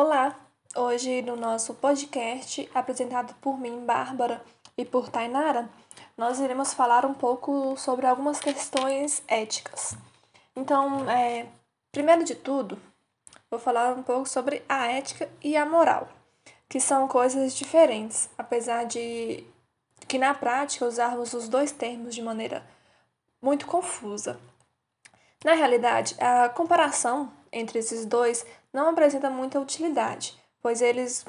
Olá! Hoje, no nosso podcast, apresentado por mim, Bárbara, e por Tainara, nós iremos falar um pouco sobre algumas questões éticas. Então, é, primeiro de tudo, vou falar um pouco sobre a ética e a moral, que são coisas diferentes, apesar de que na prática usarmos os dois termos de maneira muito confusa. Na realidade, a comparação entre esses dois não apresenta muita utilidade, pois eles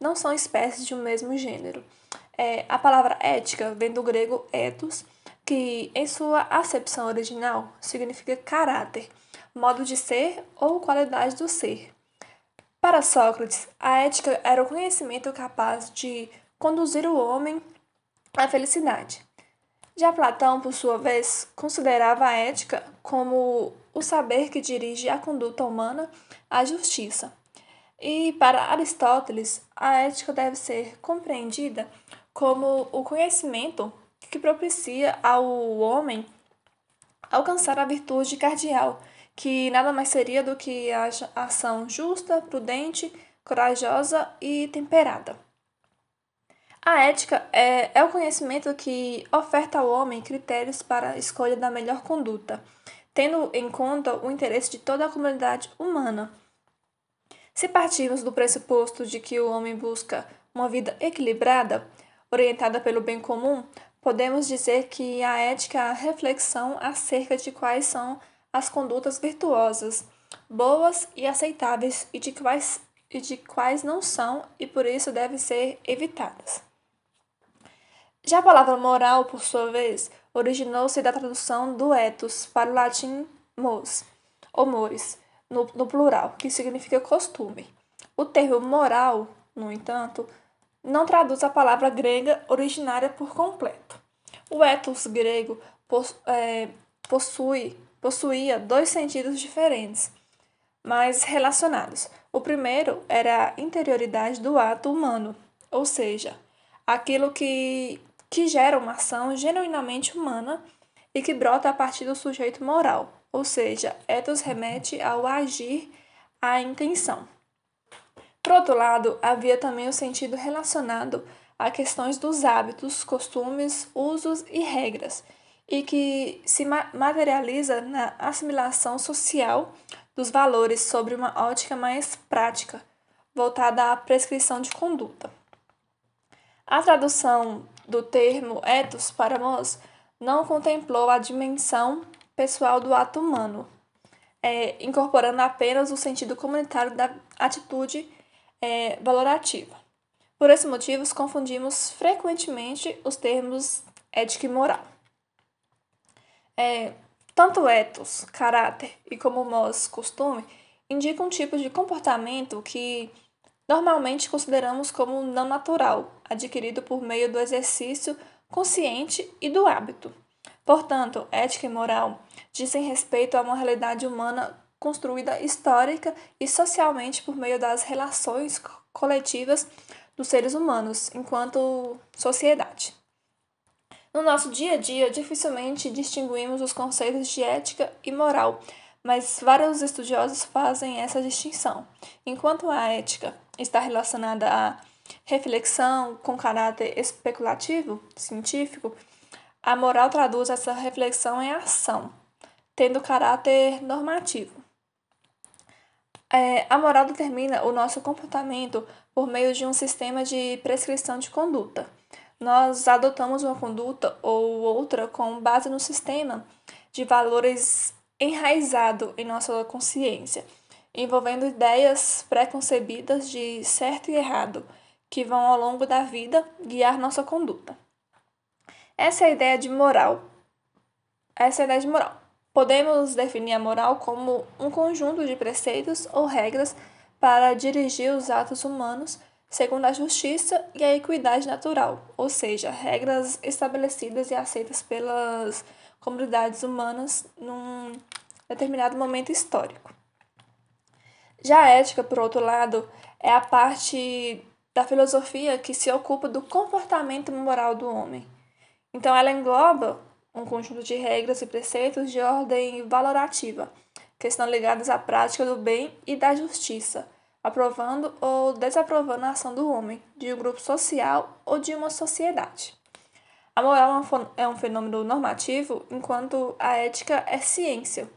não são espécies de um mesmo gênero. É, a palavra ética vem do grego ethos, que em sua acepção original significa caráter, modo de ser ou qualidade do ser. Para Sócrates, a ética era o conhecimento capaz de conduzir o homem à felicidade. Já Platão, por sua vez, considerava a ética como o saber que dirige a conduta humana à justiça. E para Aristóteles, a ética deve ser compreendida como o conhecimento que propicia ao homem alcançar a virtude cardial, que nada mais seria do que a ação justa, prudente, corajosa e temperada. A ética é, é o conhecimento que oferta ao homem critérios para a escolha da melhor conduta, tendo em conta o interesse de toda a comunidade humana. Se partirmos do pressuposto de que o homem busca uma vida equilibrada, orientada pelo bem comum, podemos dizer que a ética é a reflexão acerca de quais são as condutas virtuosas, boas e aceitáveis e de quais, e de quais não são e por isso devem ser evitadas. Já a palavra moral, por sua vez, originou-se da tradução do ethos para o latim mos, ou mores, no, no plural, que significa costume. O termo moral, no entanto, não traduz a palavra grega originária por completo. O ethos grego é, possui, possuía dois sentidos diferentes, mas relacionados. O primeiro era a interioridade do ato humano, ou seja, aquilo que que gera uma ação genuinamente humana e que brota a partir do sujeito moral, ou seja, ethos remete ao agir, à intenção. Por outro lado, havia também o sentido relacionado a questões dos hábitos, costumes, usos e regras, e que se materializa na assimilação social dos valores sobre uma ótica mais prática, voltada à prescrição de conduta. A tradução do termo ethos para nós não contemplou a dimensão pessoal do ato humano, é, incorporando apenas o sentido comunitário da atitude é, valorativa. Por esse motivo, confundimos frequentemente os termos ética e moral. É, tanto ethos, caráter, e como mos, costume, indicam um tipo de comportamento que normalmente consideramos como não natural, adquirido por meio do exercício consciente e do hábito. Portanto, ética e moral dizem respeito a uma realidade humana construída histórica e socialmente por meio das relações coletivas dos seres humanos enquanto sociedade. No nosso dia a dia, dificilmente distinguimos os conceitos de ética e moral, mas vários estudiosos fazem essa distinção. Enquanto a ética está relacionada à reflexão com caráter especulativo, científico, a moral traduz essa reflexão em ação, tendo caráter normativo. É, a moral determina o nosso comportamento por meio de um sistema de prescrição de conduta. Nós adotamos uma conduta ou outra com base no sistema de valores enraizado em nossa consciência envolvendo ideias preconcebidas de certo e errado, que vão ao longo da vida guiar nossa conduta. Essa é a ideia de moral. Essa é a ideia de moral. Podemos definir a moral como um conjunto de preceitos ou regras para dirigir os atos humanos segundo a justiça e a equidade natural, ou seja, regras estabelecidas e aceitas pelas comunidades humanas num determinado momento histórico. Já a ética, por outro lado, é a parte da filosofia que se ocupa do comportamento moral do homem. Então, ela engloba um conjunto de regras e preceitos de ordem valorativa, que estão ligadas à prática do bem e da justiça, aprovando ou desaprovando a ação do homem, de um grupo social ou de uma sociedade. A moral é um é fenômeno normativo, enquanto a ética é ciência,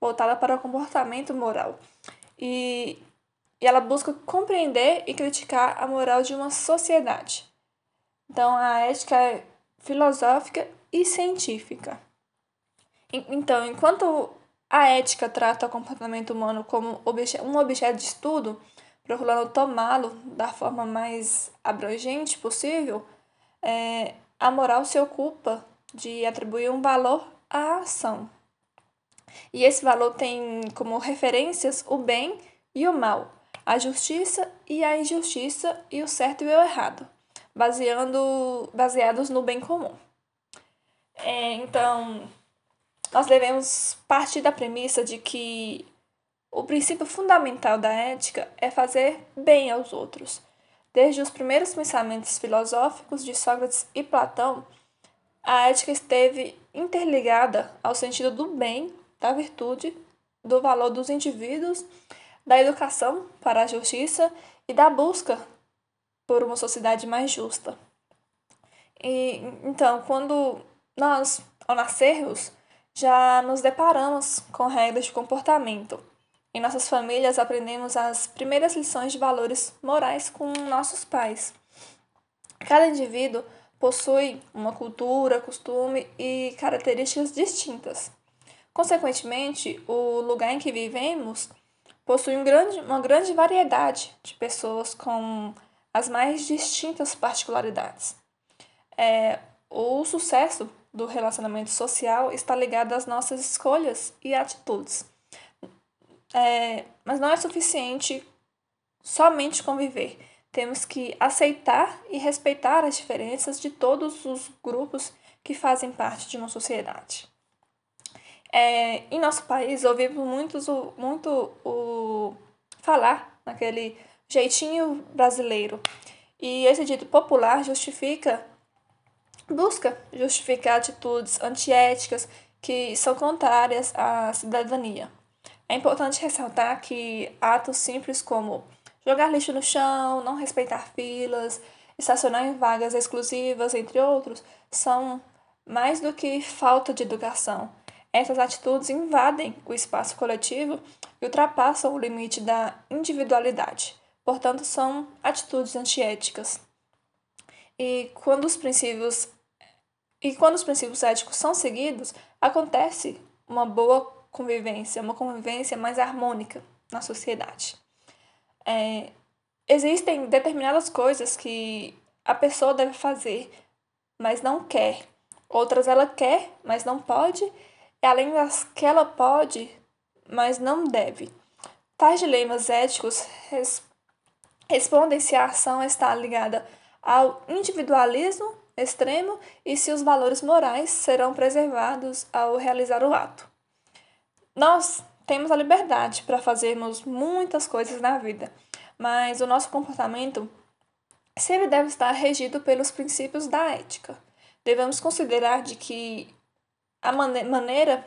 voltada para o comportamento moral. E, e ela busca compreender e criticar a moral de uma sociedade. Então, a ética é filosófica e científica. Então, enquanto a ética trata o comportamento humano como um objeto de estudo, procurando tomá-lo da forma mais abrangente possível, é, a moral se ocupa de atribuir um valor à ação. E esse valor tem como referências o bem e o mal, a justiça e a injustiça e o certo e o errado, baseando, baseados no bem comum. É, então, nós devemos partir da premissa de que o princípio fundamental da ética é fazer bem aos outros. Desde os primeiros pensamentos filosóficos de Sócrates e Platão, a ética esteve interligada ao sentido do bem, da virtude, do valor dos indivíduos, da educação para a justiça e da busca por uma sociedade mais justa. E, então, quando nós, ao nascermos, já nos deparamos com regras de comportamento. Em nossas famílias, aprendemos as primeiras lições de valores morais com nossos pais. Cada indivíduo possui uma cultura, costume e características distintas. Consequentemente, o lugar em que vivemos possui um grande, uma grande variedade de pessoas com as mais distintas particularidades. É, o sucesso do relacionamento social está ligado às nossas escolhas e atitudes. É, mas não é suficiente somente conviver. Temos que aceitar e respeitar as diferenças de todos os grupos que fazem parte de uma sociedade. É, em nosso país, ouvimos muitos, muito o falar naquele jeitinho brasileiro. E esse dito popular justifica busca justificar atitudes antiéticas que são contrárias à cidadania. É importante ressaltar que atos simples como jogar lixo no chão, não respeitar filas, estacionar em vagas exclusivas, entre outros, são mais do que falta de educação. Essas atitudes invadem o espaço coletivo e ultrapassam o limite da individualidade. Portanto, são atitudes antiéticas. E quando os princípios e quando os princípios éticos são seguidos, acontece uma boa convivência, uma convivência mais harmônica na sociedade. É, existem determinadas coisas que a pessoa deve fazer, mas não quer. Outras ela quer, mas não pode. E além das que ela pode, mas não deve. Tais dilemas éticos res respondem se a ação está ligada ao individualismo extremo e se os valores morais serão preservados ao realizar o ato. Nós temos a liberdade para fazermos muitas coisas na vida, mas o nosso comportamento sempre deve estar regido pelos princípios da ética. Devemos considerar de que a maneira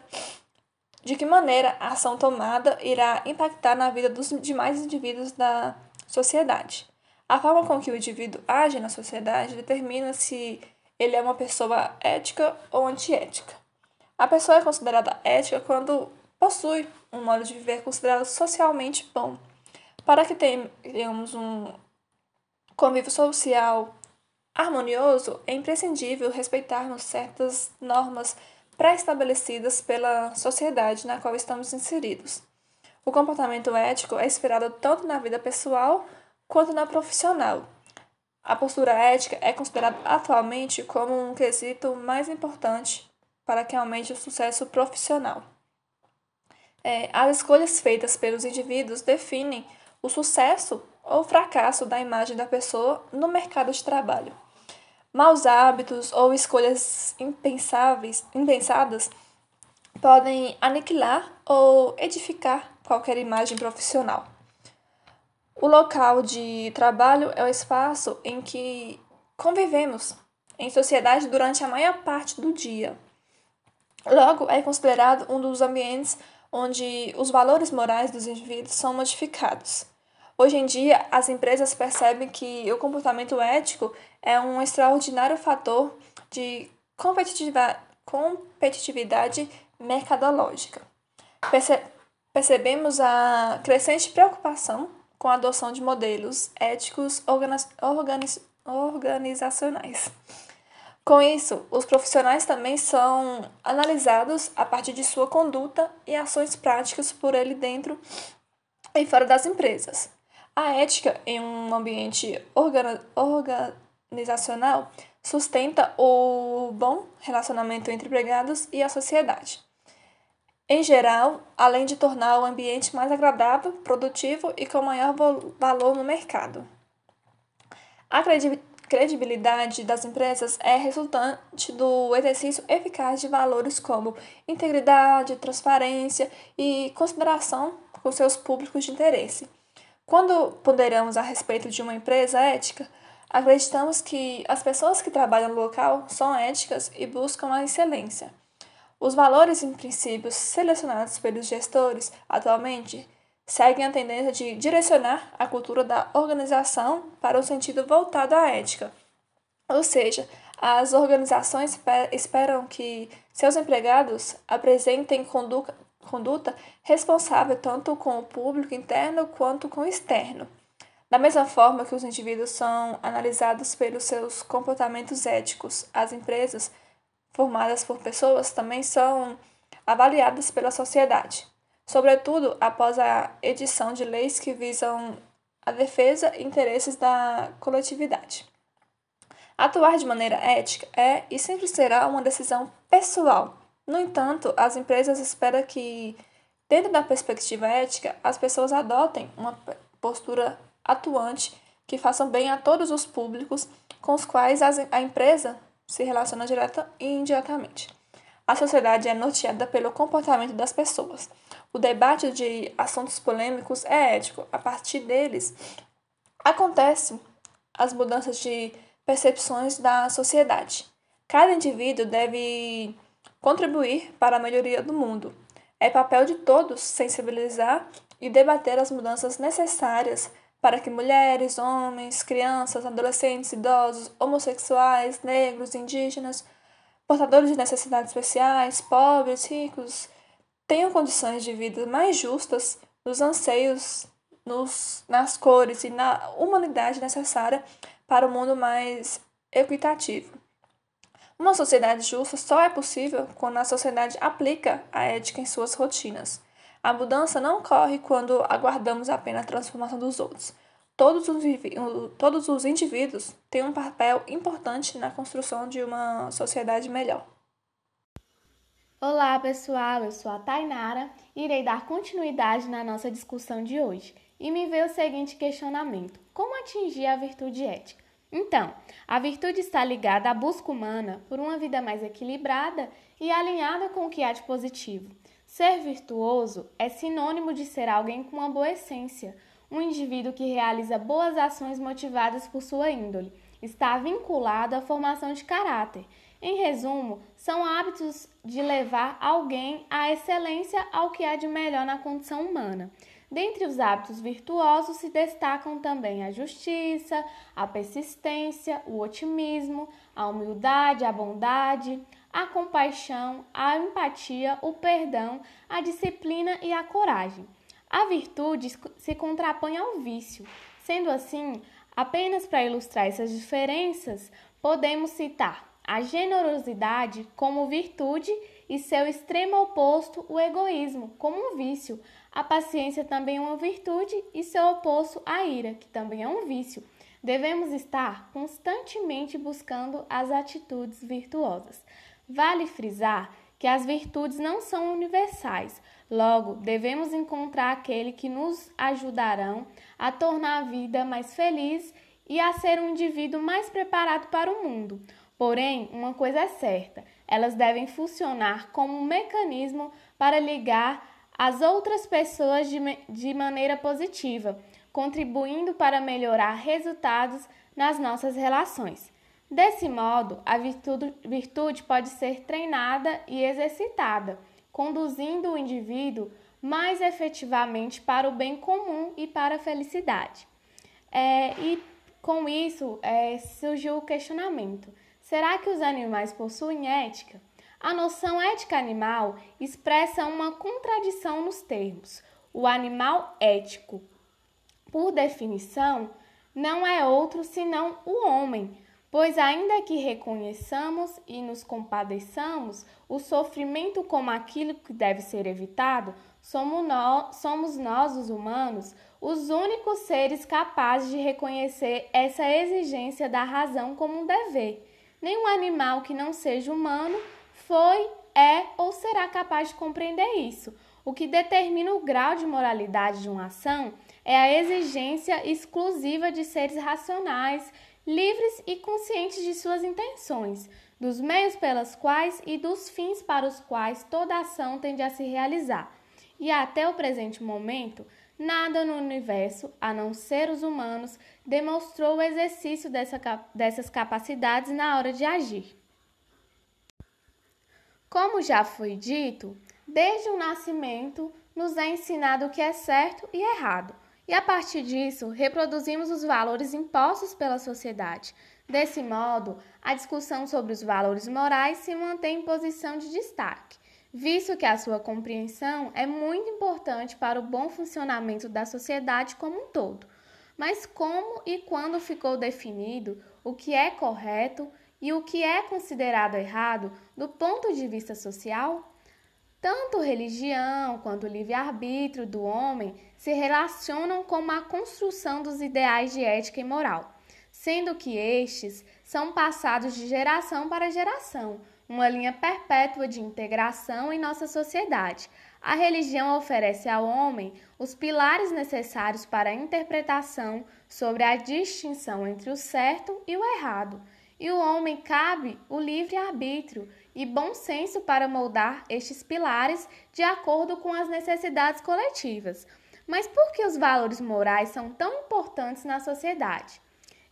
de que maneira a ação tomada irá impactar na vida dos demais indivíduos da sociedade. A forma com que o indivíduo age na sociedade determina se ele é uma pessoa ética ou antiética. A pessoa é considerada ética quando possui um modo de viver considerado socialmente bom. Para que tenhamos um convívio social harmonioso, é imprescindível respeitarmos certas normas pré-estabelecidas pela sociedade na qual estamos inseridos. O comportamento ético é esperado tanto na vida pessoal quanto na profissional. A postura ética é considerada atualmente como um quesito mais importante para que aumente o sucesso profissional. É, as escolhas feitas pelos indivíduos definem o sucesso ou fracasso da imagem da pessoa no mercado de trabalho. Maus hábitos ou escolhas impensáveis, impensadas podem aniquilar ou edificar qualquer imagem profissional. O local de trabalho é o espaço em que convivemos em sociedade durante a maior parte do dia. Logo, é considerado um dos ambientes onde os valores morais dos indivíduos são modificados. Hoje em dia, as empresas percebem que o comportamento ético é um extraordinário fator de competitividade mercadológica. Perce percebemos a crescente preocupação com a adoção de modelos éticos organizacionais. Com isso, os profissionais também são analisados a partir de sua conduta e ações práticas por ele dentro e fora das empresas. A ética em um ambiente organizacional sustenta o bom relacionamento entre empregados e a sociedade. Em geral, além de tornar o ambiente mais agradável, produtivo e com maior valor no mercado. A credibilidade das empresas é resultante do exercício eficaz de valores como integridade, transparência e consideração com seus públicos de interesse. Quando ponderamos a respeito de uma empresa ética, acreditamos que as pessoas que trabalham no local são éticas e buscam a excelência. Os valores e princípios selecionados pelos gestores atualmente seguem a tendência de direcionar a cultura da organização para o sentido voltado à ética. Ou seja, as organizações esperam que seus empregados apresentem conduta, conduta responsável tanto com o público interno quanto com o externo. Da mesma forma que os indivíduos são analisados pelos seus comportamentos éticos, as empresas formadas por pessoas também são avaliadas pela sociedade sobretudo após a edição de leis que visam a defesa e interesses da coletividade. Atuar de maneira ética é e sempre será uma decisão pessoal. No entanto, as empresas esperam que, dentro da perspectiva ética, as pessoas adotem uma postura atuante que façam bem a todos os públicos com os quais a empresa se relaciona direta e indiretamente. A sociedade é norteada pelo comportamento das pessoas. O debate de assuntos polêmicos é ético. A partir deles, acontecem as mudanças de percepções da sociedade. Cada indivíduo deve contribuir para a melhoria do mundo. É papel de todos sensibilizar e debater as mudanças necessárias para que mulheres, homens, crianças, adolescentes, idosos, homossexuais, negros, indígenas, portadores de necessidades especiais, pobres, ricos, tenham condições de vida mais justas nos anseios, nos, nas cores e na humanidade necessária para um mundo mais equitativo. Uma sociedade justa só é possível quando a sociedade aplica a ética em suas rotinas. A mudança não ocorre quando aguardamos apenas a transformação dos outros. Todos os, todos os indivíduos têm um papel importante na construção de uma sociedade melhor. Olá, pessoal. Eu sou a Tainara e irei dar continuidade na nossa discussão de hoje. E me veio o seguinte questionamento: como atingir a virtude ética? Então, a virtude está ligada à busca humana por uma vida mais equilibrada e alinhada com o que há de positivo. Ser virtuoso é sinônimo de ser alguém com uma boa essência, um indivíduo que realiza boas ações motivadas por sua índole. Está vinculado à formação de caráter em resumo, são hábitos de levar alguém à excelência ao que há de melhor na condição humana. Dentre os hábitos virtuosos se destacam também a justiça, a persistência, o otimismo, a humildade, a bondade, a compaixão, a empatia, o perdão, a disciplina e a coragem. A virtude se contrapõe ao vício. Sendo assim, apenas para ilustrar essas diferenças, podemos citar a generosidade como virtude e seu extremo oposto, o egoísmo, como um vício. A paciência também é uma virtude e seu oposto, a ira, que também é um vício. Devemos estar constantemente buscando as atitudes virtuosas. Vale frisar que as virtudes não são universais, logo, devemos encontrar aquele que nos ajudarão a tornar a vida mais feliz e a ser um indivíduo mais preparado para o mundo. Porém, uma coisa é certa: elas devem funcionar como um mecanismo para ligar as outras pessoas de, de maneira positiva, contribuindo para melhorar resultados nas nossas relações. Desse modo, a virtude, virtude pode ser treinada e exercitada, conduzindo o indivíduo mais efetivamente para o bem comum e para a felicidade. É, e com isso é, surgiu o questionamento: será que os animais possuem ética? A noção ética animal expressa uma contradição nos termos. O animal ético, por definição, não é outro senão o homem, pois, ainda que reconheçamos e nos compadeçamos o sofrimento como aquilo que deve ser evitado, somos nós, somos nós, os humanos, os únicos seres capazes de reconhecer essa exigência da razão como um dever. Nenhum animal que não seja humano foi, é ou será capaz de compreender isso. O que determina o grau de moralidade de uma ação é a exigência exclusiva de seres racionais, livres e conscientes de suas intenções, dos meios pelos quais e dos fins para os quais toda ação tende a se realizar. E até o presente momento, nada no universo, a não ser os humanos, demonstrou o exercício dessa, dessas capacidades na hora de agir. Como já foi dito, desde o nascimento nos é ensinado o que é certo e errado e a partir disso reproduzimos os valores impostos pela sociedade. Desse modo, a discussão sobre os valores morais se mantém em posição de destaque, visto que a sua compreensão é muito importante para o bom funcionamento da sociedade como um todo. Mas como e quando ficou definido o que é correto e o que é considerado errado do ponto de vista social? Tanto religião quanto o livre-arbítrio do homem se relacionam com a construção dos ideais de ética e moral, sendo que estes são passados de geração para geração, uma linha perpétua de integração em nossa sociedade. A religião oferece ao homem os pilares necessários para a interpretação sobre a distinção entre o certo e o errado, e o homem cabe o livre-arbítrio e bom senso para moldar estes pilares de acordo com as necessidades coletivas. Mas por que os valores morais são tão importantes na sociedade?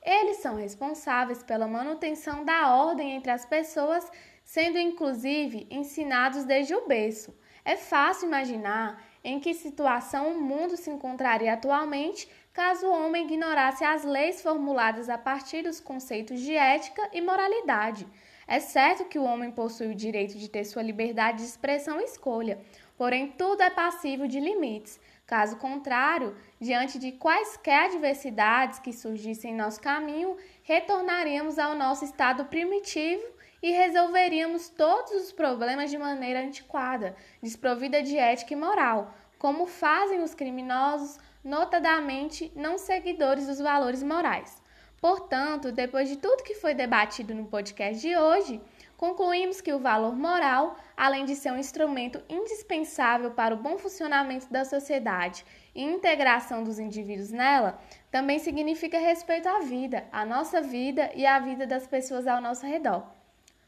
Eles são responsáveis pela manutenção da ordem entre as pessoas, sendo inclusive ensinados desde o berço. É fácil imaginar em que situação o mundo se encontraria atualmente caso o homem ignorasse as leis formuladas a partir dos conceitos de ética e moralidade. É certo que o homem possui o direito de ter sua liberdade de expressão e escolha, porém tudo é passível de limites. Caso contrário, diante de quaisquer adversidades que surgissem em nosso caminho, retornaríamos ao nosso estado primitivo e resolveríamos todos os problemas de maneira antiquada, desprovida de ética e moral, como fazem os criminosos, notadamente não seguidores dos valores morais. Portanto, depois de tudo que foi debatido no podcast de hoje, concluímos que o valor moral, além de ser um instrumento indispensável para o bom funcionamento da sociedade e integração dos indivíduos nela, também significa respeito à vida, à nossa vida e à vida das pessoas ao nosso redor.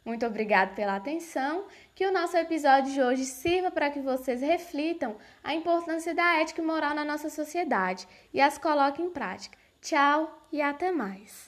Muito obrigado pela atenção. Que o nosso episódio de hoje sirva para que vocês reflitam a importância da ética e moral na nossa sociedade e as coloquem em prática. Tchau e até mais!